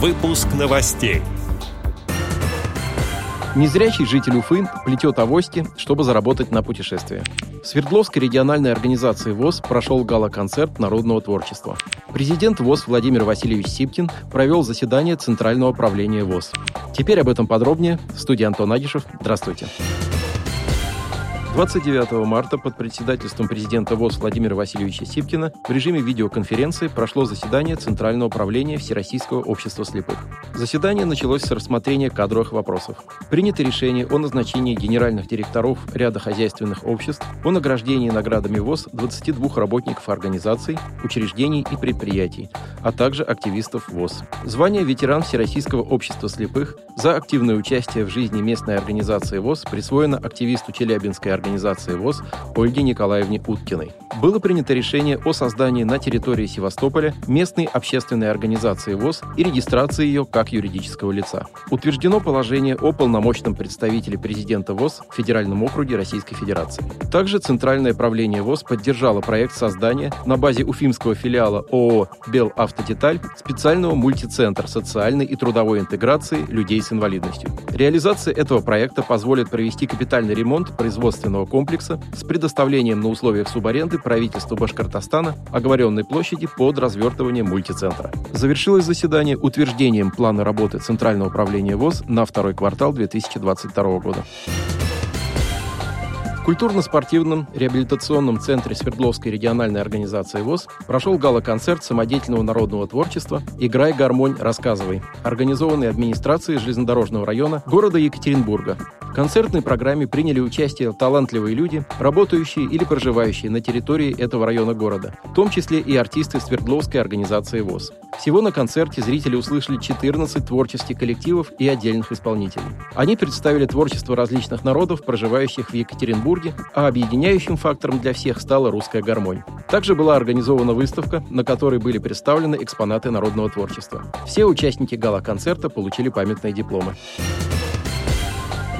Выпуск новостей. Незрячий житель Уфы плетет авости, чтобы заработать на путешествие. В Свердловской региональной организации ВОЗ прошел гала-концерт народного творчества. Президент ВОЗ Владимир Васильевич Сипкин провел заседание Центрального правления ВОЗ. Теперь об этом подробнее. В студии Антон Агишев. Здравствуйте. 29 марта под председательством президента ВОЗ Владимира Васильевича Сипкина в режиме видеоконференции прошло заседание Центрального управления Всероссийского общества слепых. Заседание началось с рассмотрения кадровых вопросов. Принято решение о назначении генеральных директоров ряда хозяйственных обществ, о награждении наградами ВОЗ 22 работников организаций, учреждений и предприятий, а также активистов ВОЗ. Звание ветеран Всероссийского общества слепых за активное участие в жизни местной организации ВОЗ присвоено активисту Челябинской организации организации ВОЗ Ольге Николаевне Уткиной. Было принято решение о создании на территории Севастополя местной общественной организации ВОЗ и регистрации ее как юридического лица. Утверждено положение о полномочном представителе президента ВОЗ в Федеральном округе Российской Федерации. Также Центральное правление ВОЗ поддержало проект создания на базе уфимского филиала ООО «Белавтодеталь» специального мультицентра социальной и трудовой интеграции людей с инвалидностью. Реализация этого проекта позволит провести капитальный ремонт производственного промышленного комплекса с предоставлением на условиях субаренды правительству Башкортостана оговоренной площади под развертывание мультицентра. Завершилось заседание утверждением плана работы Центрального управления ВОЗ на второй квартал 2022 года культурно-спортивном реабилитационном центре Свердловской региональной организации ВОЗ прошел гала-концерт самодеятельного народного творчества «Играй, гармонь, рассказывай», организованный администрацией железнодорожного района города Екатеринбурга. Концертной программе приняли участие талантливые люди, работающие или проживающие на территории этого района города, в том числе и артисты Свердловской организации ВОЗ. Всего на концерте зрители услышали 14 творческих коллективов и отдельных исполнителей. Они представили творчество различных народов, проживающих в Екатеринбурге, а объединяющим фактором для всех стала русская гармонь. Также была организована выставка, на которой были представлены экспонаты народного творчества. Все участники гала-концерта получили памятные дипломы.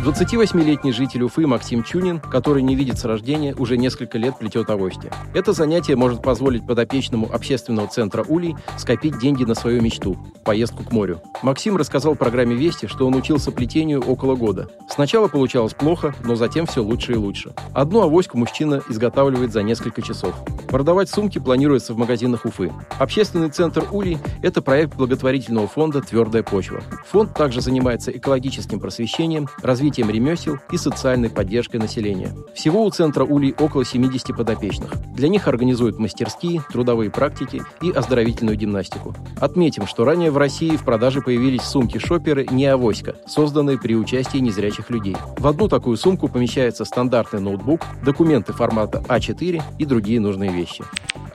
28-летний житель Уфы Максим Чунин, который не видит с рождения, уже несколько лет плетет авости. Это занятие может позволить подопечному общественного центра «Улей» скопить деньги на свою мечту – поездку к морю. Максим рассказал программе «Вести», что он учился плетению около года. Сначала получалось плохо, но затем все лучше и лучше. Одну авоську мужчина изготавливает за несколько часов. Продавать сумки планируется в магазинах Уфы. Общественный центр «Улей» – это проект благотворительного фонда «Твердая почва». Фонд также занимается экологическим просвещением, развитием развитием ремесел и социальной поддержкой населения. Всего у центра Улей около 70 подопечных. Для них организуют мастерские, трудовые практики и оздоровительную гимнастику. Отметим, что ранее в России в продаже появились сумки-шоперы «Не авоська», созданные при участии незрячих людей. В одну такую сумку помещается стандартный ноутбук, документы формата А4 и другие нужные вещи.